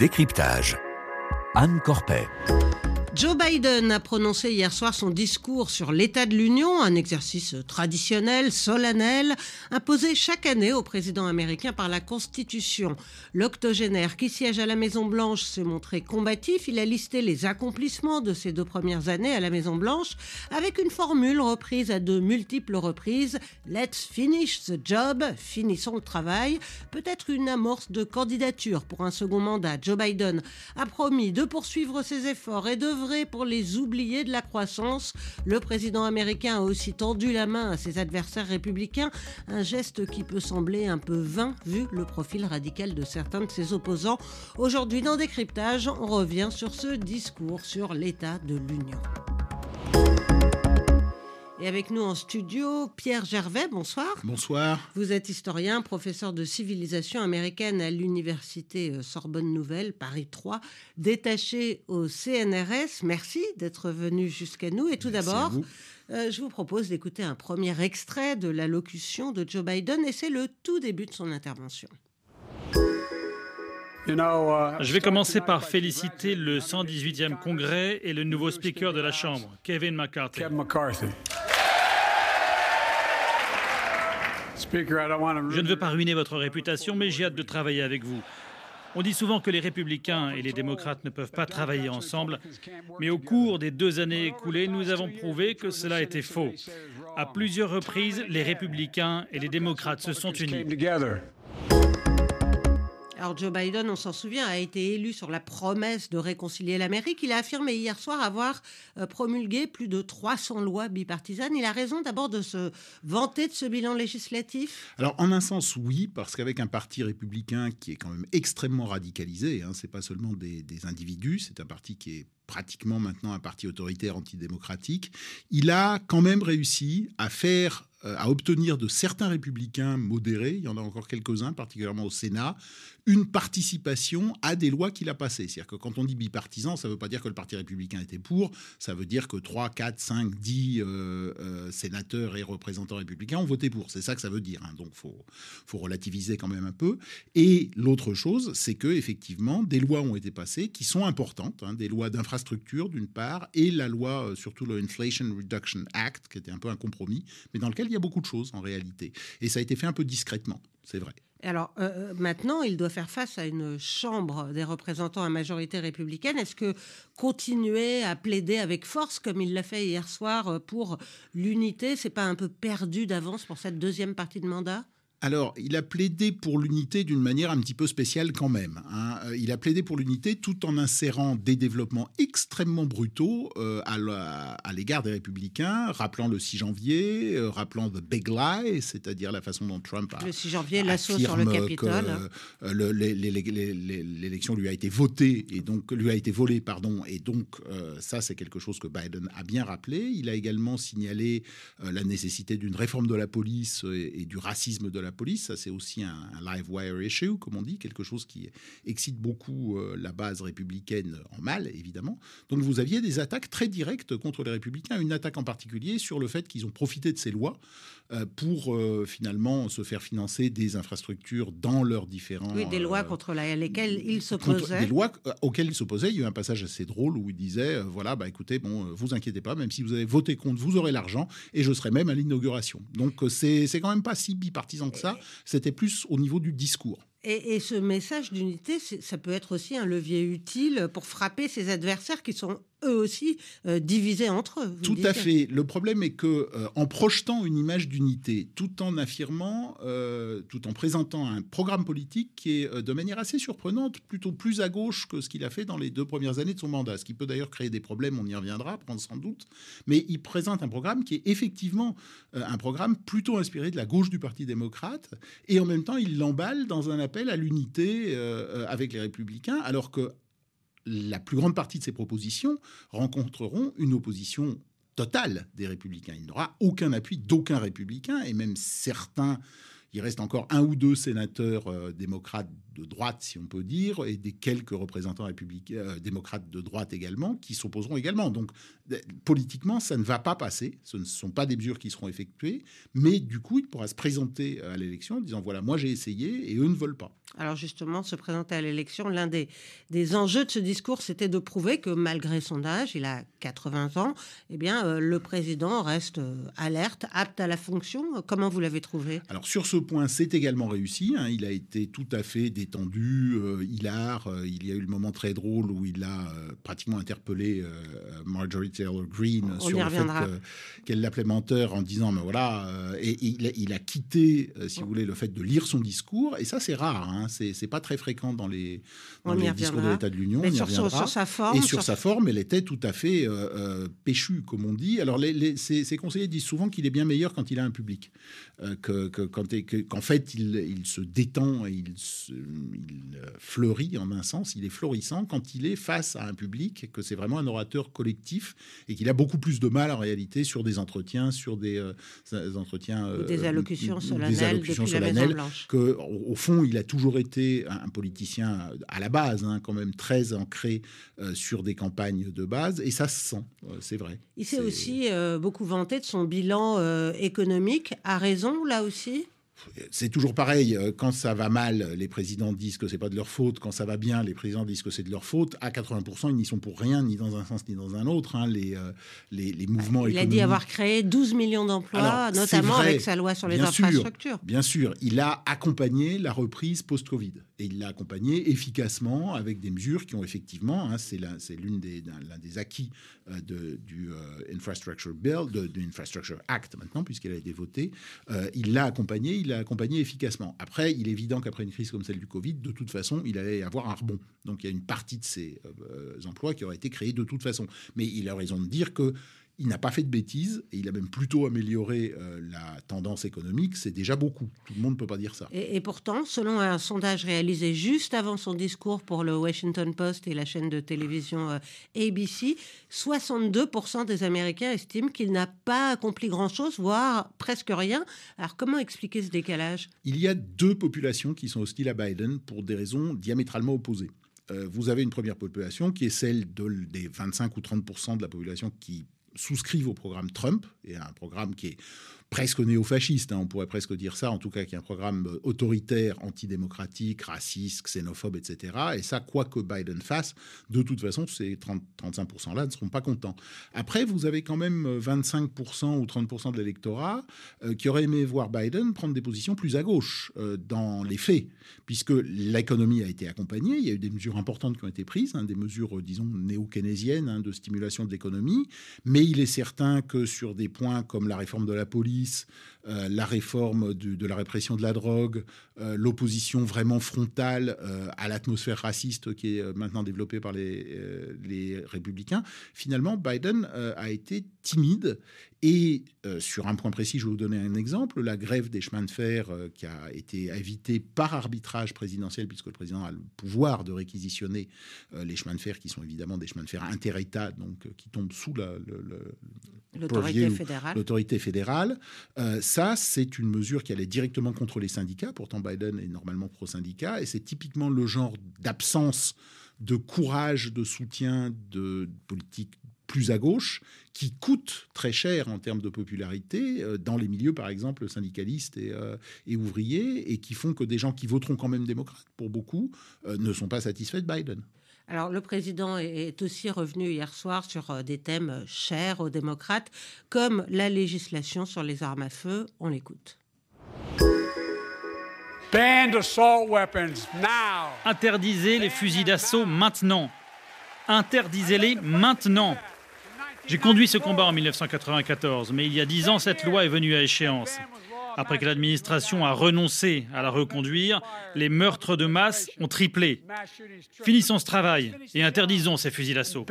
Décryptage. Anne Corpet. Joe Biden a prononcé hier soir son discours sur l'état de l'Union, un exercice traditionnel, solennel, imposé chaque année au président américain par la Constitution. L'octogénaire qui siège à la Maison-Blanche s'est montré combatif. Il a listé les accomplissements de ses deux premières années à la Maison-Blanche avec une formule reprise à de multiples reprises. Let's finish the job, finissons le travail. Peut-être une amorce de candidature pour un second mandat. Joe Biden a promis de poursuivre ses efforts et de pour les oubliés de la croissance. Le président américain a aussi tendu la main à ses adversaires républicains, un geste qui peut sembler un peu vain vu le profil radical de certains de ses opposants. Aujourd'hui, dans Décryptage, on revient sur ce discours sur l'état de l'Union. Et avec nous en studio, Pierre Gervais, bonsoir. Bonsoir. Vous êtes historien, professeur de civilisation américaine à l'Université euh, Sorbonne Nouvelle, Paris 3, détaché au CNRS. Merci d'être venu jusqu'à nous. Et tout d'abord, euh, je vous propose d'écouter un premier extrait de l'allocution de Joe Biden, et c'est le tout début de son intervention. Uh, je vais commencer par féliciter le 118e Congrès et le nouveau Speaker de la Chambre, Kevin McCarthy. Je ne veux pas ruiner votre réputation, mais j'ai hâte de travailler avec vous. On dit souvent que les républicains et les démocrates ne peuvent pas travailler ensemble, mais au cours des deux années écoulées, nous avons prouvé que cela était faux. À plusieurs reprises, les républicains et les démocrates se sont unis. Alors Joe Biden, on s'en souvient, a été élu sur la promesse de réconcilier l'Amérique. Il a affirmé hier soir avoir euh, promulgué plus de 300 lois bipartisanes. Il a raison d'abord de se vanter de ce bilan législatif? Alors en un sens oui, parce qu'avec un parti républicain qui est quand même extrêmement radicalisé, hein, c'est pas seulement des, des individus, c'est un parti qui est pratiquement maintenant un parti autoritaire antidémocratique, il a quand même réussi à faire à obtenir de certains républicains modérés, il y en a encore quelques-uns, particulièrement au Sénat, une participation à des lois qu'il a passées. C'est-à-dire que quand on dit bipartisan, ça ne veut pas dire que le Parti républicain était pour, ça veut dire que 3, 4, 5, 10 sénateurs et représentants républicains ont voté pour. C'est ça que ça veut dire. Hein. Donc il faut, faut relativiser quand même un peu. Et l'autre chose, c'est que effectivement, des lois ont été passées qui sont importantes, hein. des lois d'infrastructure d'une part, et la loi, euh, surtout le Inflation Reduction Act, qui était un peu un compromis, mais dans lequel il y a beaucoup de choses en réalité. Et ça a été fait un peu discrètement, c'est vrai. Alors euh, euh, maintenant, il doit faire face à une Chambre des représentants à majorité républicaine. Est-ce que continuer à plaider avec force, comme il l'a fait hier soir, euh, pour l'unité, c'est pas un peu perdu d'avance pour cette deuxième partie de mandat? Alors, il a plaidé pour l'unité d'une manière un petit peu spéciale quand même. Hein. Euh, il a plaidé pour l'unité tout en insérant des développements extrêmement brutaux euh, à l'égard des républicains, rappelant le 6 janvier, euh, rappelant The Big Lie, c'est-à-dire la façon dont Trump a... Le 6 janvier, l'assaut sur le Capitole. L'élection lui a été votée, et donc lui a été volée, pardon, et donc ça c'est quelque chose que Biden a bien rappelé. Il a également signalé la nécessité d'une réforme de la police et, et du racisme de la police. Ça, c'est aussi un, live wire issue, comme on dit, quelque chose qui excite beaucoup euh, la base républicaine en mal, évidemment. Donc, vous aviez des attaques très directes contre les républicains. Une attaque en particulier sur le fait qu'ils ont profité de ces lois euh, pour euh, finalement se faire financer des infrastructures dans leurs différents. Oui, des lois contre lesquelles ils s'opposaient. Des lois auxquelles ils s'opposaient. Il y a eu un passage assez drôle où il disait voilà, bah écoutez, bon, vous inquiétez pas, même si vous avez voté contre, vous aurez l'argent et je serai même à l'inauguration. Donc, c'est quand même pas si bipartisan que c'était plus au niveau du discours. Et, ce message d'unité, ça peut être aussi un levier utile pour frapper ses adversaires qui sont eux aussi euh, divisés entre eux. Tout à fait. Le problème est que euh, en projetant une image d'unité, tout en affirmant, euh, tout en présentant un programme politique qui est de manière assez surprenante, plutôt plus à gauche que ce qu'il a fait dans les deux premières années de son mandat, ce qui peut d'ailleurs créer des problèmes, on y reviendra, prendre sans doute. Mais il présente un programme qui est effectivement un programme plutôt inspiré de la gauche du Parti démocrate, et en même temps il l'emballe dans un appel à l'unité euh, euh, avec les républicains, alors que la plus grande partie de ces propositions rencontreront une opposition totale des républicains. Il n'y aura aucun appui d'aucun républicain, et même certains Il reste encore un ou deux sénateurs euh, démocrates de droite, si on peut dire, et des quelques représentants républicains, euh, démocrates de droite également, qui s'opposeront également. Donc, politiquement, ça ne va pas passer. Ce ne sont pas des mesures qui seront effectuées, mais du coup, il pourra se présenter à l'élection en disant voilà, moi j'ai essayé et eux ne veulent pas. Alors justement, se présenter à l'élection, l'un des, des enjeux de ce discours, c'était de prouver que malgré son âge, il a 80 ans, eh bien, euh, le président reste euh, alerte, apte à la fonction. Comment vous l'avez trouvé? Alors sur ce point, c'est également réussi. Hein. Il a été tout à fait détendu, euh, hilar. il y a eu le moment très drôle où il a pratiquement interpellé Marjorie Taylor Greene sur le fait qu'elle l'appelait menteur en disant, mais voilà, et, il, a, quitté, si vous voulez, le fait de lire son discours. Et ça, c'est rare. Hein. C'est pas très fréquent dans les, discours de l'État de l'Union. Mais sur, sa forme. Et sur, sa forme, elle était tout à fait euh, euh, péchue, comme on dit. Alors, les, ses, conseillers disent souvent qu'il est bien meilleur quand il a un public. Euh, que, qu'en fait, il, se détend et il, fleurit en un sens. Il est florissant quand il est face à un public, que c'est vraiment un orateur collectif et qu'il a beaucoup plus de mal en réalité sur des entretiens, sur des, entretiens. des allocutions solennelles, des allocutions solennelles que, au fond, il a toujours été un, politicien à la base, hein, quand même très ancré euh, sur des campagnes de base, et ça se sent, euh, c'est vrai. Il s'est aussi euh, beaucoup vanté de son bilan économique, à raison là aussi? C'est toujours pareil. Euh, quand ça va mal, les présidents disent que c'est pas de leur faute. Quand ça va bien, les présidents disent que c'est de leur faute. À 80%, ils n'y sont pour rien, ni dans un sens ni dans un autre. Hein. Les, euh, les, les, mouvements Il a dit avoir créé 12 millions d'emplois, notamment avec sa loi sur les infrastructures. bien sûr, il a accompagné la reprise post-Covid. Et il l'a accompagné efficacement avec des mesures qui ont effectivement, hein, c'est l'un des, acquis euh, de, du Infrastructure Bill, de, de Infrastructure Act maintenant, puisqu'elle a été votée. il l'a accompagné, il l'a accompagné efficacement. Après, il est évident qu'après une crise comme celle du Covid, de toute façon, il allait y avoir un rebond. Donc il y a une partie de ces euh, emplois qui auraient été créés de toute façon. Mais il a raison de dire que il n'a pas fait de bêtises et il a même plutôt amélioré euh, la tendance économique. C'est déjà beaucoup. Tout le monde ne peut pas dire ça. Et, pourtant, selon un sondage réalisé juste avant son discours pour le Washington Post et la chaîne de télévision euh, ABC, 62% des Américains estiment qu'il n'a pas accompli grand-chose, voire presque rien. Alors comment expliquer ce décalage? Il y a deux populations qui sont hostiles à Biden pour des raisons diamétralement opposées euh, vous avez une première population qui est celle de, des 25 ou 30% de la population qui souscrivent au programme Trump, et un programme qui est presque néo-fasciste, hein, on pourrait presque dire ça, en tout cas qui est un programme euh, autoritaire, antidémocratique, raciste, xénophobe, etc. Et ça, quoi que Biden fasse, de toute façon, ces 30, 35%-là ne seront pas contents. Après, vous avez quand même 25% euh, ou 30% de l'électorat euh, qui aurait aimé voir Biden prendre des positions plus à gauche dans les faits, puisque l'économie a été accompagnée, il y a eu des mesures importantes qui ont été prises, hein, des mesures, disons, néo-keynésiennes hein, de stimulation de l'économie, mais il est certain que sur des points comme la réforme de la police, euh, la réforme de la répression de la drogue, euh, l'opposition vraiment frontale euh, à l'atmosphère raciste qui est maintenant développée par les, républicains, finalement, Biden a été timide. Et sur un point précis, je vais vous donner un exemple, la grève des chemins de fer qui a été évitée par arbitrage présidentiel, puisque le président a le pouvoir de réquisitionner les chemins de fer, qui sont évidemment des chemins de fer inter-État, donc qui tombent sous l'autorité fédérale. L'autorité fédérale. ça, c'est une mesure qui allait directement contre les syndicats. Pourtant, Biden est normalement pro-syndicat. Et c'est typiquement le genre d'absence de courage, de soutien de politique plus à gauche, qui coûte très cher en termes de popularité euh, dans les milieux, par exemple, syndicalistes et, euh, et, ouvriers, et qui font que des gens qui voteront quand même démocrates, pour beaucoup, euh, ne sont pas satisfaits de Biden. Alors, le président est aussi revenu hier soir sur des thèmes chers aux démocrates, comme la législation sur les armes à feu. On l'écoute. Interdisez les fusils d'assaut maintenant. Interdisez-les maintenant. J'ai conduit ce combat en 1994, mais il y a dix ans, cette loi est venue à échéance. Après que l'administration a renoncé à la reconduire, les meurtres de masse ont triplé. Finissons ce travail et interdisons ces fusils d'assaut.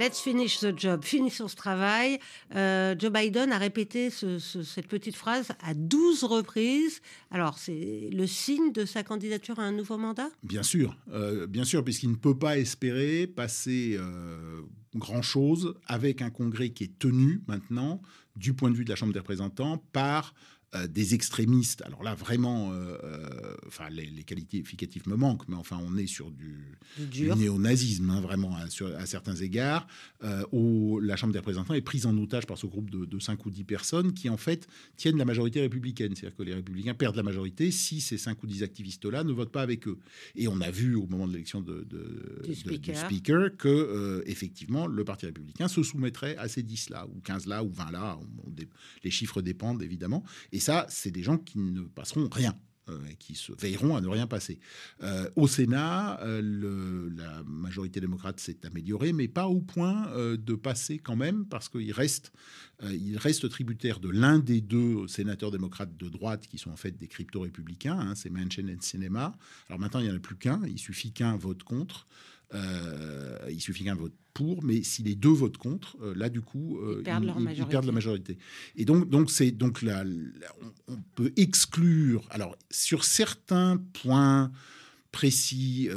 Let's finish the job, finissons ce travail. Euh, Joe Biden a répété cette petite phrase à 12 reprises. Alors, c'est le signe de sa candidature à un nouveau mandat? Bien sûr, euh, bien sûr, puisqu'il ne peut pas espérer passer euh, grand-chose avec un congrès qui est tenu maintenant du point de vue de la Chambre des représentants par euh, des extrémistes. Alors là, vraiment, euh, euh, enfin, les, les, qualificatives me manquent, mais enfin, on est sur du, du, néo-nazisme, hein, vraiment, à, sur, à, certains égards. où la Chambre des représentants est prise en otage par ce groupe de, de 5 ou 10 personnes qui, en fait, tiennent la majorité républicaine. C'est-à-dire que les républicains perdent la majorité si ces 5 ou 10 activistes-là ne votent pas avec eux. Et on a vu au moment de l'élection de, de, du, speaker. du, speaker. que, effectivement, le Parti républicain se soumettrait à ces 10-là, ou 15-là, ou 20-là. Les chiffres dépendent, évidemment. Et ça, c'est des gens qui ne passeront rien. Euh, qui se veilleront à ne rien passer. Euh, au Sénat, euh, la majorité démocrate s'est améliorée, mais pas au point de passer quand même, parce qu'il reste, tributaire de l'un des deux sénateurs démocrates de droite, qui sont en fait des crypto-républicains, hein, c'est Manchin et Cinema. Alors maintenant, il n'y en a plus qu'un, il suffit qu'un vote contre. Euh, il suffit qu'un vote pour, mais si les deux votent contre, euh, là du coup, euh, ils, perdent ils, perdent la majorité. Et donc, donc c'est donc là, on, peut exclure. Alors sur certains points précis.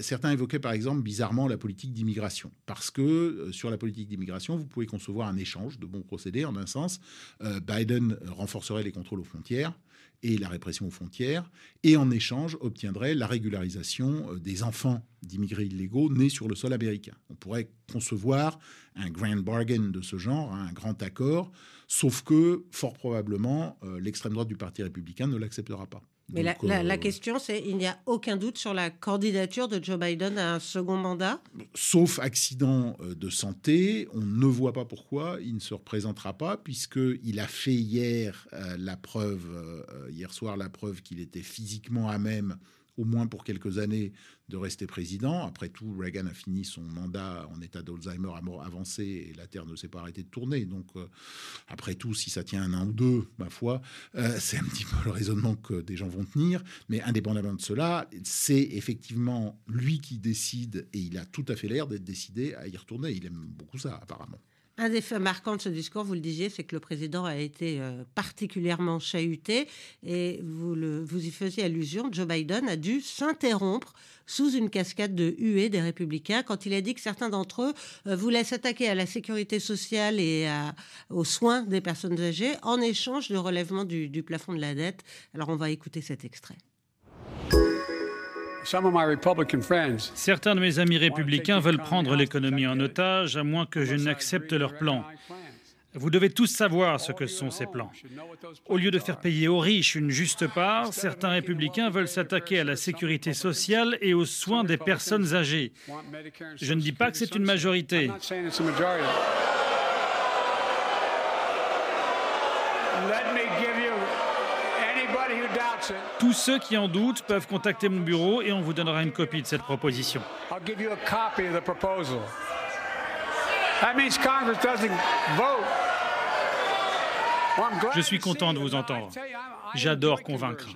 certains évoquaient par exemple bizarrement la politique d'immigration, parce que sur la politique d'immigration, vous pouvez concevoir un échange de bons procédés. En un sens, Biden renforcerait les contrôles aux frontières et la répression aux frontières, et en échange obtiendrait la régularisation euh, des enfants d'immigrés illégaux nés sur le sol américain. On pourrait concevoir un grand bargain de ce genre, hein, un grand accord, sauf que fort probablement euh, l'extrême droite du Parti républicain ne l'acceptera pas. Mais la, la, euh, question, c'est il n'y a aucun doute sur la candidature de Joe Biden à un second mandat? Sauf accident de santé, on ne voit pas pourquoi il ne se représentera pas, puisqu'il a fait hier la preuve, hier soir, la preuve qu'il était physiquement à même au moins pour quelques années, de rester président. Après tout, Reagan a fini son mandat en état d'Alzheimer avancé et la Terre ne s'est pas arrêtée de tourner. Donc, euh, après tout, si ça tient un an ou deux, ma foi, euh, c'est un petit peu le raisonnement que des gens vont tenir. Mais indépendamment de cela, c'est effectivement lui qui décide et il a tout à fait l'air d'être décidé à y retourner. Il aime beaucoup ça, apparemment. Un des faits marquants de ce discours, vous le disiez, c'est que le président a été euh, particulièrement chahuté et vous, vous y faisiez allusion. Joe Biden a dû s'interrompre sous une cascade de huées des républicains quand il a dit que certains d'entre eux euh, voulaient s'attaquer à la sécurité sociale et aux soins des personnes âgées en échange du relèvement du plafond de la dette. Alors on va écouter cet extrait. Certains de mes amis républicains veulent prendre l'économie en otage à moins que je n'accepte leurs plans. Vous devez tous savoir ce que sont ces plans. Au lieu de faire payer aux riches une juste part, certains républicains veulent s'attaquer à la sécurité sociale et aux soins des personnes âgées. Je ne dis pas que c'est une majorité. Tous ceux qui en doutent peuvent contacter mon bureau et on vous donnera une copie de cette proposition. Je suis content de vous entendre. J'adore convaincre.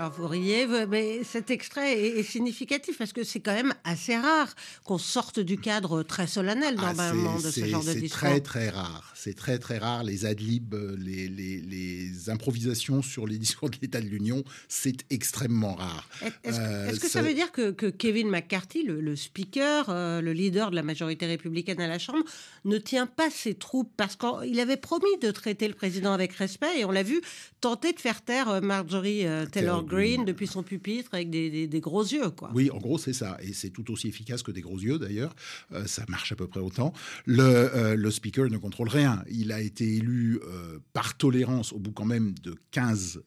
Alors vous riez, mais cet extrait est, significatif parce que c'est quand même assez rare qu'on sorte du cadre très solennel ah, normalement de ce genre de discours. C'est très très rare. C'est très très rare. Les adlibs, les, les, les, improvisations sur les discours de l'État de l'Union, c'est extrêmement rare. Est-ce euh, que ça veut dire que, que Kevin McCarthy, le, speaker, euh, le leader de la majorité républicaine à la Chambre, ne tient pas ses troupes? Parce qu'il avait promis de traiter le président avec respect et on l'a vu tenter de faire taire euh, Marjorie Taylor Green depuis son pupitre avec des, gros yeux. Quoi. Oui, en gros, c'est ça. Et c'est tout aussi efficace que des gros yeux, d'ailleurs. Euh, ça marche à peu près autant. Le, euh, le, speaker ne contrôle rien. Il a été élu euh, par tolérance au bout quand même de 15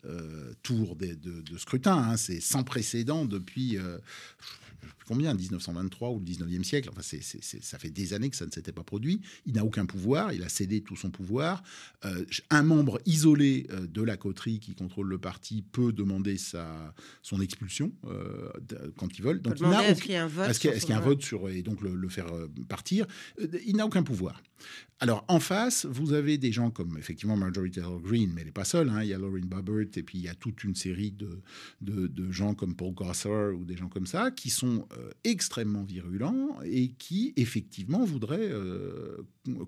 tours de, de, scrutin. Hein. C'est sans précédent depuis combien, 1923 ou le 19e siècle? Enfin, ça fait des années que ça ne s'était pas produit. Il n'a aucun pouvoir, il a cédé tout son pouvoir. Euh, un membre isolé euh, de la coterie qui contrôle le parti peut demander sa, son expulsion euh, quand ils veulent. Donc, il n'a est-ce qu'il y a un vote, est-ce qu'il y a, un vote sur et donc le, le faire partir Il n'a aucun pouvoir. Alors en face, vous avez des gens comme effectivement Marjorie Taylor Greene, mais elle n'est pas seule. Hein. Il y a Lauren Boebert et puis il y a toute une série de, de, gens comme Paul Gosar ou des gens comme ça qui sont euh, extrêmement virulents et qui effectivement voudraient euh,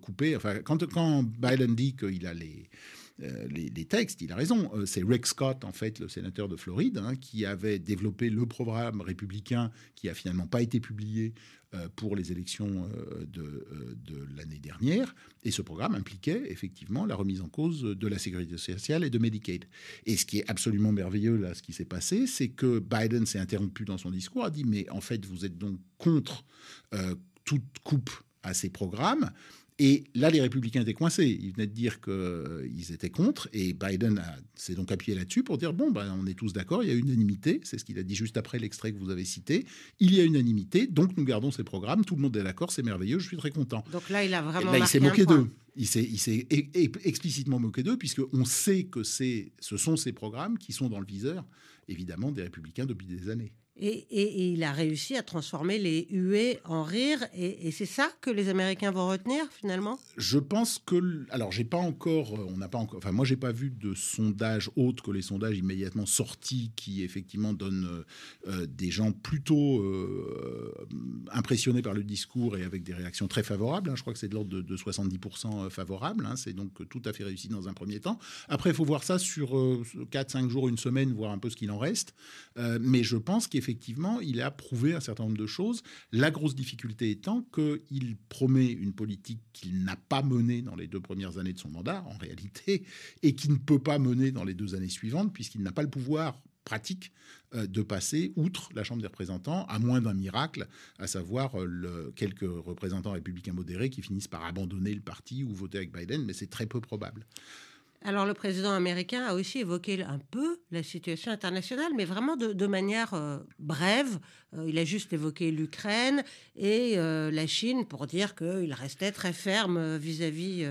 couper. Enfin, quand, quand Biden dit qu'il a les les, textes, il a raison. c'est Rick Scott, en fait, le sénateur de Floride, hein, qui avait développé le programme républicain qui a finalement pas été publié pour les élections de l'année dernière. Et ce programme impliquait effectivement la remise en cause de la sécurité sociale et de Medicaid. Et ce qui est absolument merveilleux là, ce qui s'est passé, c'est que Biden s'est interrompu dans son discours, a dit mais en fait vous êtes donc contre toute coupe à ces programmes. Et là, les républicains étaient coincés. Ils venaient de dire qu'ils étaient contre. Et Biden s'est donc appuyé là-dessus pour dire, bon, ben, on est tous d'accord, il y a unanimité. C'est ce qu'il a dit juste après l'extrait que vous avez cité. Il y a unanimité, donc nous gardons ces programmes. Tout le monde est d'accord, c'est merveilleux, je suis très content. Donc là, il a vraiment... il s'est moqué d'eux. Il s'est explicitement moqué d'eux, puisqu'on sait que ce sont ces programmes qui sont dans le viseur, évidemment, des républicains depuis des années. Et, il a réussi à transformer les huées en rire. Et, c'est ça que les Américains vont retenir finalement? Je pense que. Alors, j'ai pas encore. Euh, on n'a pas encore. Enfin, moi, j'ai pas vu de sondage autre que les sondages immédiatement sortis qui, effectivement, donnent euh, euh, des gens plutôt impressionnés par le discours et avec des réactions très favorables. Hein. Je crois que c'est de l'ordre de, 70% favorables. Hein. C'est donc tout à fait réussi dans un premier temps. Après, il faut voir ça sur 4-5 jours, une semaine, voir un peu ce qu'il en reste. mais je pense qu'il effectivement, il a prouvé un certain nombre de choses. La grosse difficulté étant qu'il promet une politique qu'il n'a pas menée dans les deux premières années de son mandat, en réalité, et qui ne peut pas mener dans les deux années suivantes, puisqu'il n'a pas le pouvoir pratique euh, de passer outre la Chambre des représentants, à moins d'un miracle, à savoir euh, quelques représentants républicains modérés qui finissent par abandonner le parti ou voter avec Biden, mais c'est très peu probable. Alors le président américain a aussi évoqué un peu la situation internationale, mais vraiment de, manière euh, brève. Euh, il a juste évoqué l'Ukraine et euh, la Chine pour dire qu'il restait très ferme vis-à-vis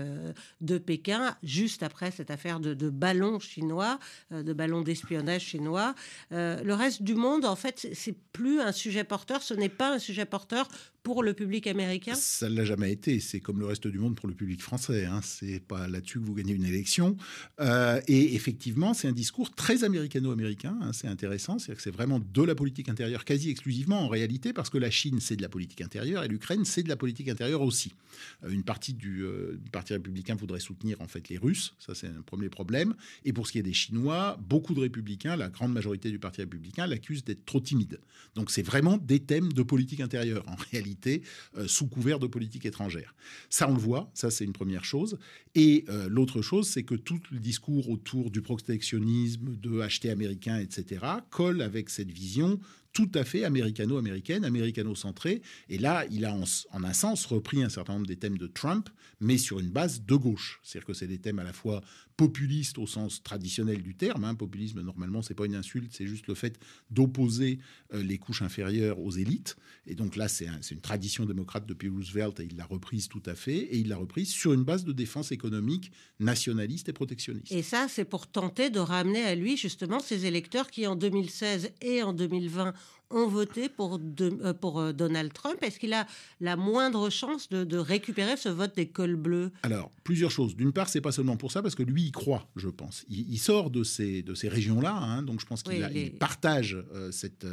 de Pékin, juste après cette affaire de, de ballons chinois, de ballons d'espionnage chinois. le reste du monde, en fait, c'est plus un sujet porteur, ce n'est pas un sujet porteur pour le public américain Ça ne l'a jamais été. C'est comme le reste du monde pour le public français. Hein. C'est pas là-dessus que vous gagnez une élection. Euh, et effectivement, c'est un discours très américano-américain. Hein. C'est intéressant. C'est-à-dire que c'est vraiment de la politique intérieure quasi exclusivement en réalité, parce que la Chine, c'est de la politique intérieure et l'Ukraine, c'est de la politique intérieure aussi. Euh, une partie du euh, Parti républicain voudrait soutenir en fait les Russes. Ça, c'est un premier problème. Et pour ce qui est des Chinois, beaucoup de républicains, la grande majorité du Parti républicain, l'accusent d'être trop timide. Donc c'est vraiment des thèmes de politique intérieure en réalité euh, sous couvert de politique étrangère. Ça, on le voit, ça c'est une première chose. Et euh, l'autre chose, c'est que tout le discours autour du protectionnisme, de acheter américain, etc., colle avec cette vision tout à fait américano-américaine, américano-centrée. Et là, il a en, un sens repris un certain nombre des thèmes de Trump, mais sur une base de gauche. C'est-à-dire que c'est des thèmes à la fois populistes au sens traditionnel du terme. Hein. Populisme, normalement, c'est pas une insulte, c'est juste le fait d'opposer euh, les couches inférieures aux élites. Et donc là, c'est une tradition démocrate depuis Roosevelt et il l'a reprise tout à fait. Et il l'a reprise sur une base de défense économique nationaliste et protectionniste. Et ça, c'est pour tenter de ramener à lui justement ces électeurs qui, en 2016 et en 2020, ont voté pour, euh, pour euh, Donald Trump. Est-ce qu'il a la moindre chance de, récupérer ce vote des cols bleus? Alors, plusieurs choses. D'une part, c'est pas seulement pour ça, parce que lui, il croit, je pense. Il, sort de ces, de ces régions-là, hein, donc je pense qu'il partage euh, cette,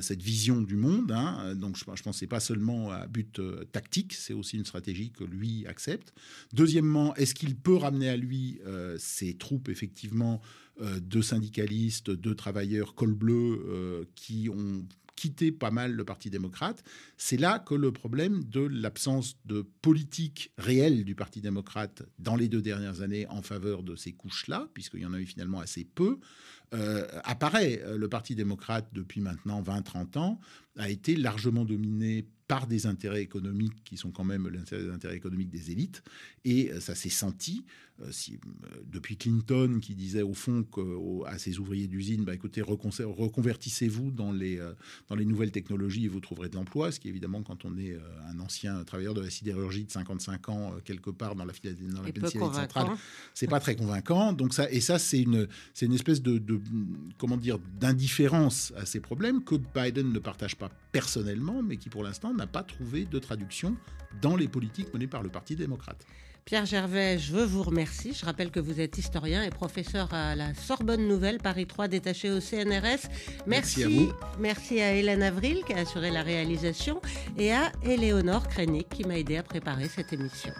cette vision du monde. Hein, donc, je, je pense que c'est pas seulement à but tactique, c'est aussi une stratégie que lui accepte. Deuxièmement, est-ce qu'il peut ramener à lui ses troupes, effectivement, de syndicalistes, de travailleurs col bleu euh, qui ont quitté pas mal le Parti démocrate. C'est là que le problème de l'absence de politique réelle du Parti démocrate dans les deux dernières années en faveur de ces couches-là, puisqu'il y en a eu finalement assez peu, euh, apparaît. Le Parti démocrate, depuis maintenant 20-30 ans, a été largement dominé par des intérêts économiques qui sont quand même les intérêts économiques des élites. Et ça s'est senti. Euh, si, euh, depuis Clinton qui disait au fond à ses ouvriers d'usine, bah, écoutez, reconvertissez-vous dans les, euh, dans les nouvelles technologies et vous trouverez de l'emploi, ce qui évidemment, quand on est un ancien travailleur de la sidérurgie de 55 ans, quelque part dans la, dans la Pennsylvanie centrale, c'est pas très convaincant. Donc ça, et ça, c'est une, c'est une espèce de, de comment dire, d'indifférence à ces problèmes que Biden ne partage pas personnellement, mais qui pour l'instant n'a pas trouvé de traduction dans les politiques menées par le Parti démocrate. Pierre Gervais, je vous remercie. Je rappelle que vous êtes historien et professeur à la Sorbonne Nouvelle, Paris 3, détaché au CNRS. Merci, à vous. Merci à Hélène Avril qui a assuré la réalisation et à Éléonore Krenik qui m'a aidé à préparer cette émission.